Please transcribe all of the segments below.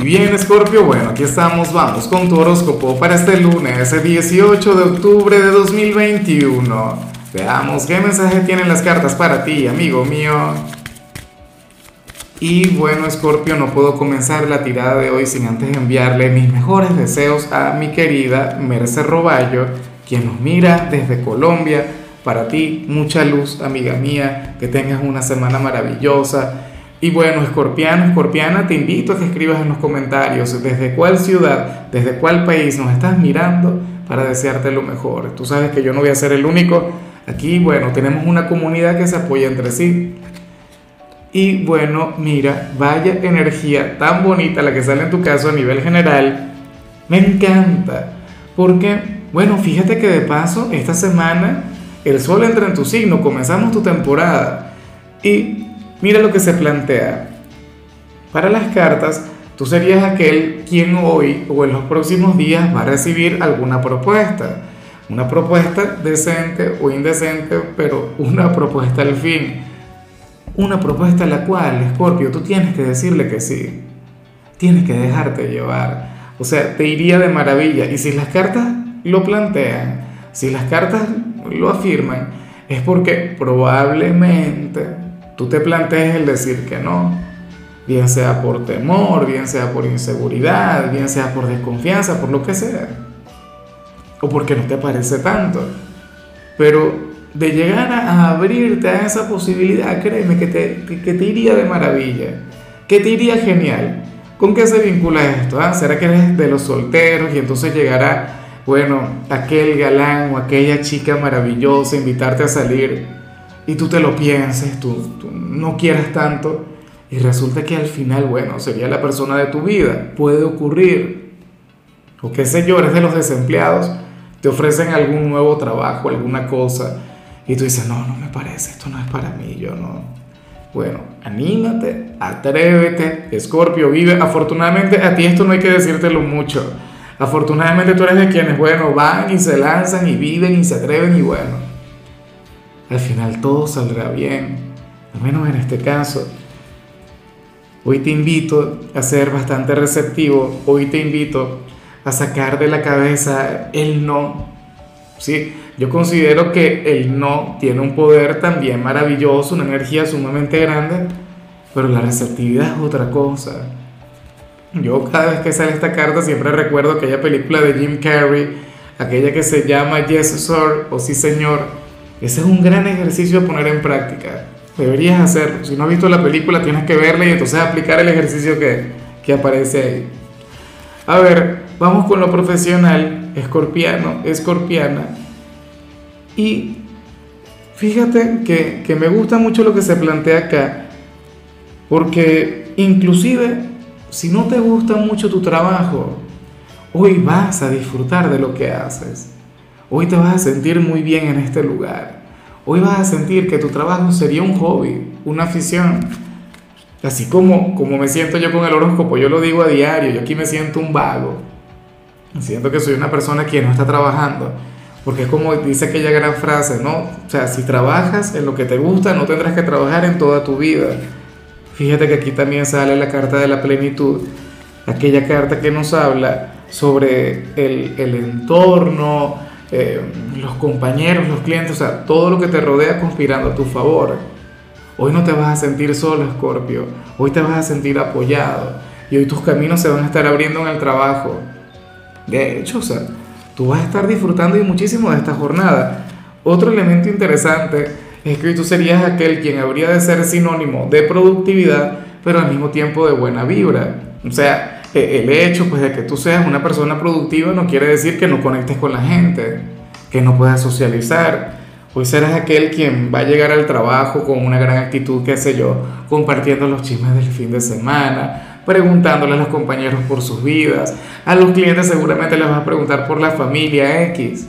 Bien, Scorpio, bueno, aquí estamos, vamos con tu horóscopo para este lunes, 18 de octubre de 2021. Veamos qué mensaje tienen las cartas para ti, amigo mío. Y bueno, Scorpio, no puedo comenzar la tirada de hoy sin antes enviarle mis mejores deseos a mi querida Merce Roballo, quien nos mira desde Colombia. Para ti, mucha luz, amiga mía, que tengas una semana maravillosa y bueno, escorpiano, escorpiana, te invito a que escribas en los comentarios desde cuál ciudad, desde cuál país nos estás mirando para desearte lo mejor. Tú sabes que yo no voy a ser el único. Aquí, bueno, tenemos una comunidad que se apoya entre sí. Y bueno, mira, vaya energía tan bonita la que sale en tu caso a nivel general. Me encanta. Porque, bueno, fíjate que de paso, esta semana el sol entra en tu signo, comenzamos tu temporada. Y Mira lo que se plantea. Para las cartas, tú serías aquel quien hoy o en los próximos días va a recibir alguna propuesta. Una propuesta decente o indecente, pero una propuesta al fin. Una propuesta a la cual, Scorpio, tú tienes que decirle que sí. Tienes que dejarte llevar. O sea, te iría de maravilla. Y si las cartas lo plantean, si las cartas lo afirman, es porque probablemente tú te plantees el decir que no, bien sea por temor, bien sea por inseguridad, bien sea por desconfianza, por lo que sea, o porque no te parece tanto. Pero de llegar a abrirte a esa posibilidad, créeme que te, que te iría de maravilla, que te iría genial. ¿Con qué se vincula esto? Ah? ¿Será que eres de los solteros y entonces llegará, bueno, aquel galán o aquella chica maravillosa, invitarte a salir? Y tú te lo pienses, tú, no quieras tanto y resulta que al final, bueno, sería la persona de tu vida. Puede ocurrir. O qué sé yo, eres de los desempleados, te ofrecen algún nuevo trabajo, alguna cosa y tú dices, no, no me parece, esto no es para mí, yo no. Bueno, anímate, atrévete, Escorpio, vive. Afortunadamente a ti esto no hay que decírtelo mucho. Afortunadamente tú eres de quienes, bueno, van y se lanzan y viven y se atreven y bueno, al final todo saldrá bien, al menos en este caso. Hoy te invito a ser bastante receptivo, hoy te invito a sacar de la cabeza el no. ¿sí? Yo considero que el no tiene un poder también maravilloso, una energía sumamente grande, pero la receptividad es otra cosa. Yo cada vez que sale esta carta siempre recuerdo aquella película de Jim Carrey, aquella que se llama Yes Sir o Sí Señor, ese es un gran ejercicio a poner en práctica. Deberías hacerlo. Si no has visto la película, tienes que verla y entonces aplicar el ejercicio que, que aparece ahí. A ver, vamos con lo profesional, escorpiano, escorpiana. Y fíjate que, que me gusta mucho lo que se plantea acá, porque inclusive si no te gusta mucho tu trabajo, hoy vas a disfrutar de lo que haces. Hoy te vas a sentir muy bien en este lugar. Hoy vas a sentir que tu trabajo sería un hobby, una afición. Así como, como me siento yo con el horóscopo, yo lo digo a diario, yo aquí me siento un vago. Siento que soy una persona que no está trabajando. Porque es como dice aquella gran frase, ¿no? O sea, si trabajas en lo que te gusta, no tendrás que trabajar en toda tu vida. Fíjate que aquí también sale la carta de la plenitud, aquella carta que nos habla sobre el, el entorno, eh, los compañeros, los clientes, o sea, todo lo que te rodea conspirando a tu favor. Hoy no te vas a sentir solo, Escorpio. Hoy te vas a sentir apoyado. Y hoy tus caminos se van a estar abriendo en el trabajo. De hecho, o sea, tú vas a estar disfrutando y muchísimo de esta jornada. Otro elemento interesante es que hoy tú serías aquel quien habría de ser sinónimo de productividad, pero al mismo tiempo de buena vibra. O sea, el hecho pues, de que tú seas una persona productiva no quiere decir que no conectes con la gente, que no puedas socializar. Hoy serás aquel quien va a llegar al trabajo con una gran actitud, qué sé yo, compartiendo los chismes del fin de semana, preguntándole a los compañeros por sus vidas. A los clientes seguramente les vas a preguntar por la familia X.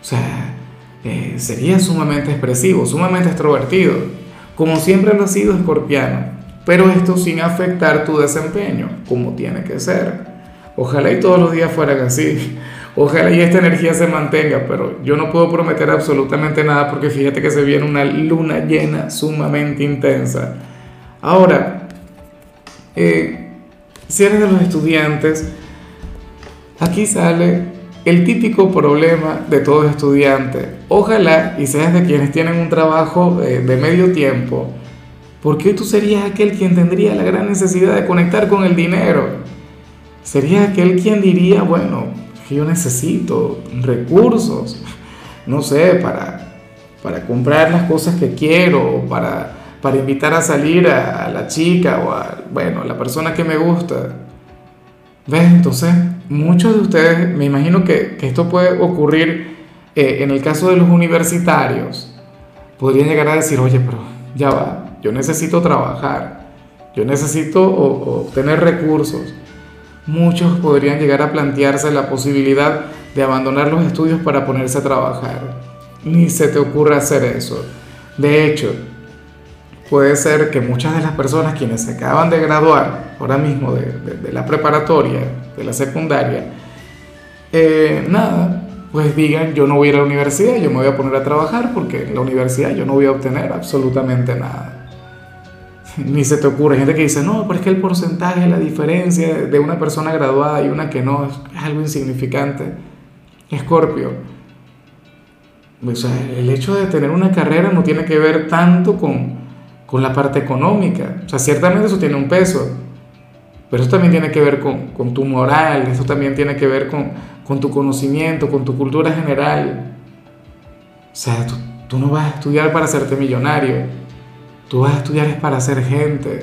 O sea, eh, sería sumamente expresivo, sumamente extrovertido, como siempre lo ha sido escorpiano pero esto sin afectar tu desempeño, como tiene que ser. Ojalá y todos los días fueran así. Ojalá y esta energía se mantenga, pero yo no puedo prometer absolutamente nada porque fíjate que se viene una luna llena sumamente intensa. Ahora, eh, si eres de los estudiantes, aquí sale el típico problema de todo estudiante. Ojalá y seas de quienes tienen un trabajo eh, de medio tiempo, porque tú serías aquel quien tendría la gran necesidad de conectar con el dinero. Serías aquel quien diría, bueno, yo necesito recursos, no sé, para, para comprar las cosas que quiero, para, para invitar a salir a, la chica o a, bueno, la persona que me gusta. ¿Ves? Entonces, muchos de ustedes, me imagino que, esto puede ocurrir eh, en el caso de los universitarios, podrían llegar a decir, oye, pero ya va, yo necesito trabajar, yo necesito obtener recursos. Muchos podrían llegar a plantearse la posibilidad de abandonar los estudios para ponerse a trabajar. Ni se te ocurra hacer eso. De hecho, puede ser que muchas de las personas quienes se acaban de graduar ahora mismo de, la preparatoria, de la secundaria, eh, nada, pues digan, yo no voy a ir a la universidad, yo me voy a poner a trabajar porque en la universidad yo no voy a obtener absolutamente nada. Ni se te ocurre, hay gente que dice, no, pero es que el porcentaje, la diferencia de una persona graduada y una que no es, algo insignificante. Escorpio, o sea, el hecho de tener una carrera no tiene que ver tanto con, con la parte económica. O sea, ciertamente eso tiene un peso, pero eso también tiene que ver con, con tu moral, eso también tiene que ver con, con, tu conocimiento, con tu cultura general. O sea, tú, tú no vas a estudiar para hacerte millonario, tú vas a estudiar es para ser gente.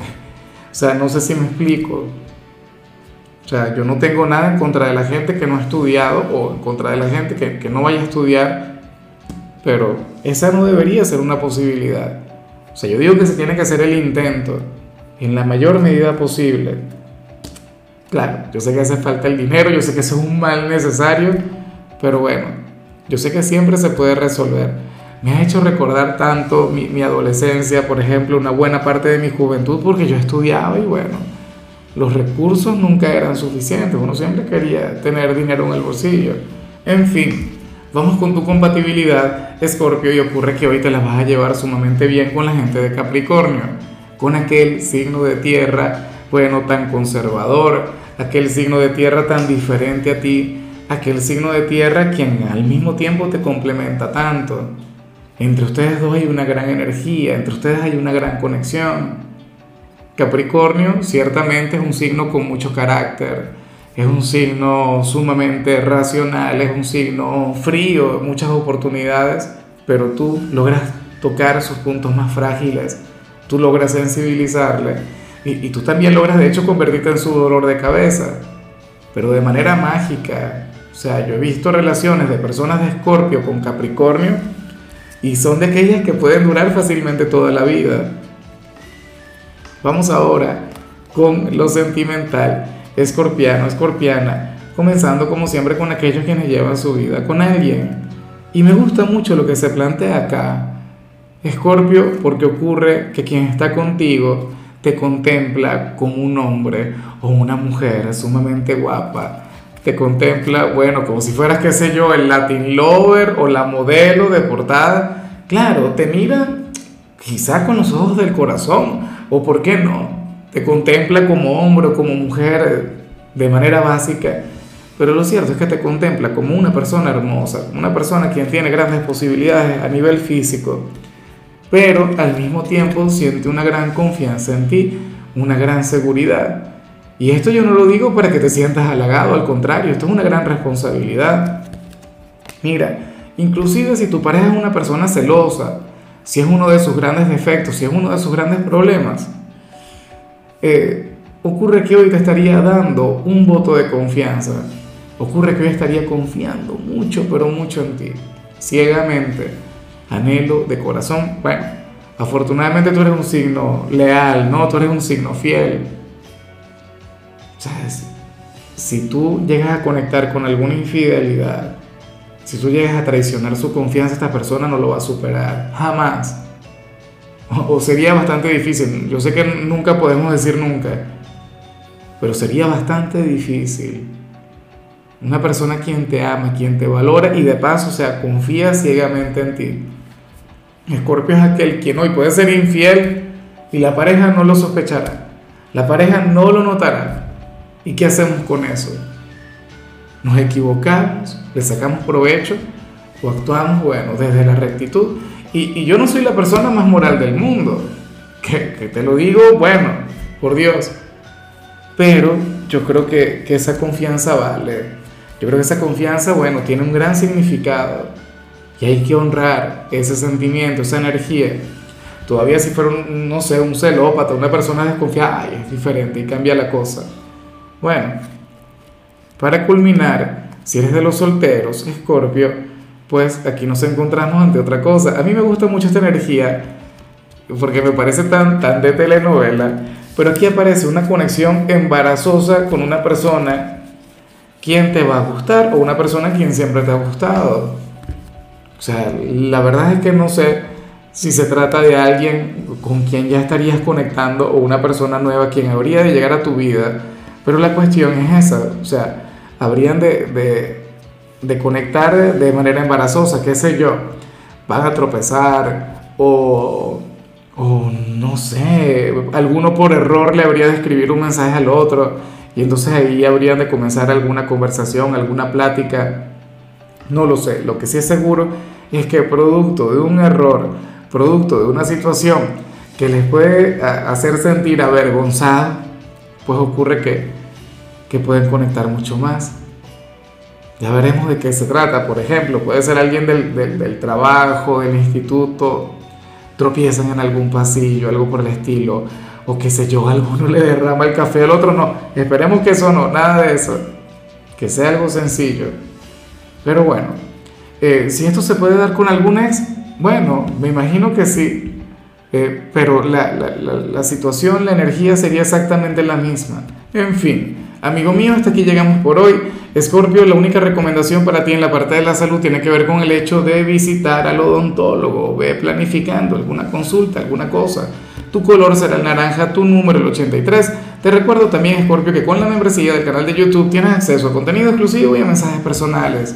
O sea, no sé si me explico. O sea, yo no tengo nada en contra de la gente que no ha estudiado o en contra de la gente que, que no vaya a estudiar, pero esa no debería ser una posibilidad. O sea, yo digo que se tiene que hacer el intento en la mayor medida posible. Claro, yo sé que hace falta el dinero, yo sé que eso es un mal necesario, pero bueno, yo sé que siempre se puede resolver. Me ha hecho recordar tanto mi, adolescencia, por ejemplo, una buena parte de mi juventud, porque yo estudiaba y bueno, los recursos nunca eran suficientes, uno siempre quería tener dinero en el bolsillo. En fin, Vamos con tu compatibilidad, Escorpio, y ocurre que hoy te la vas a llevar sumamente bien con la gente de Capricornio, con aquel signo de tierra, bueno, tan conservador, aquel signo de tierra tan diferente a ti, aquel signo de tierra quien al mismo tiempo te complementa tanto. Entre ustedes dos hay una gran energía, entre ustedes hay una gran conexión. Capricornio ciertamente es un signo con mucho carácter, es un signo sumamente racional, es un signo frío, muchas oportunidades, pero tú logras tocar sus puntos más frágiles, tú logras sensibilizarle y, tú también logras de hecho convertirte en su dolor de cabeza, pero de manera mágica. O sea, yo he visto relaciones de personas de Escorpio con Capricornio y son de aquellas que pueden durar fácilmente toda la vida. Vamos ahora con lo sentimental escorpiano, escorpiana, comenzando como siempre con aquellos quienes llevan su vida con alguien. Y me gusta mucho lo que se plantea acá. Escorpio, porque ocurre que quien está contigo te contempla como un hombre o una mujer sumamente guapa. Te contempla, bueno, como si fueras, qué sé yo, el Latin Lover o la modelo de portada. Claro, te mira quizá con los ojos del corazón, o por qué no, te contempla como hombre o como mujer de manera básica, pero lo cierto es que te contempla como una persona hermosa, una persona quien tiene grandes posibilidades a nivel físico, pero al mismo tiempo siente una gran confianza en ti, una gran seguridad. Y esto yo no lo digo para que te sientas halagado, al contrario, esto es una gran responsabilidad. Mira, inclusive si tu pareja es una persona celosa, si es uno de sus grandes defectos, si es uno de sus grandes problemas, eh, ocurre que hoy te estaría dando un voto de confianza. Ocurre que hoy estaría confiando mucho, pero mucho en ti. Ciegamente. Anhelo de corazón. Bueno, afortunadamente tú eres un signo leal, ¿no? Tú eres un signo fiel. ¿Sabes? Si tú llegas a conectar con alguna infidelidad, si tú llegas a traicionar su confianza, esta persona no lo va a superar. Jamás o sería bastante difícil. Yo sé que nunca podemos decir nunca, pero sería bastante difícil. Una persona quien te ama, quien te valora y de paso, o sea, confía ciegamente en ti. Escorpio es aquel quien hoy puede ser infiel y la pareja no lo sospechará. La pareja no lo notará. ¿Y qué hacemos con eso? ¿Nos equivocamos? ¿Le sacamos provecho? ¿O actuamos, bueno, desde la rectitud? Y, yo no soy la persona más moral del mundo, que, que, te lo digo, bueno, por Dios. Pero yo creo que, que esa confianza vale. Yo creo que esa confianza, bueno, tiene un gran significado. Y hay que honrar ese sentimiento, esa energía. Todavía si fuera, un, no sé, un celópata, una persona desconfiada, ay, es diferente y cambia la cosa. Bueno, para culminar, si eres de los solteros, Escorpio, pues aquí nos encontramos ante otra cosa. A mí me gusta mucho esta energía porque me parece tan, tan de telenovela, pero aquí aparece una conexión embarazosa con una persona quien te va a gustar o una persona quien siempre te ha gustado. O sea, la verdad es que no sé si se trata de alguien con quien ya estarías conectando o una persona nueva quien habría de llegar a tu vida, pero la cuestión es esa, o sea, habrían de, de, conectar de manera embarazosa, qué sé yo, van a tropezar o, o no sé, alguno por error le habría de escribir un mensaje al otro y entonces ahí habrían de comenzar alguna conversación, alguna plática, no lo sé, lo que sí es seguro es que producto de un error, producto de una situación que les puede hacer sentir avergonzada, pues ocurre que, que pueden conectar mucho más. Ya veremos de qué se trata. Por ejemplo, puede ser alguien del, del, trabajo, del instituto, tropiezan en algún pasillo, algo por el estilo, o qué sé yo, alguno le derrama el café al otro, no. Esperemos que eso no, nada de eso. Que sea algo sencillo. Pero bueno, eh, si esto se puede dar con algún ex, bueno, me imagino que sí, eh, pero la, la, situación, la energía sería exactamente la misma. En fin, amigo mío, hasta aquí llegamos por hoy. Escorpio, la única recomendación para ti en la parte de la salud tiene que ver con el hecho de visitar al odontólogo, ve planificando alguna consulta, alguna cosa. Tu color será el naranja, tu número el 83. Te recuerdo también, Escorpio, que con la membresía del canal de YouTube tienes acceso a contenido exclusivo y a mensajes personales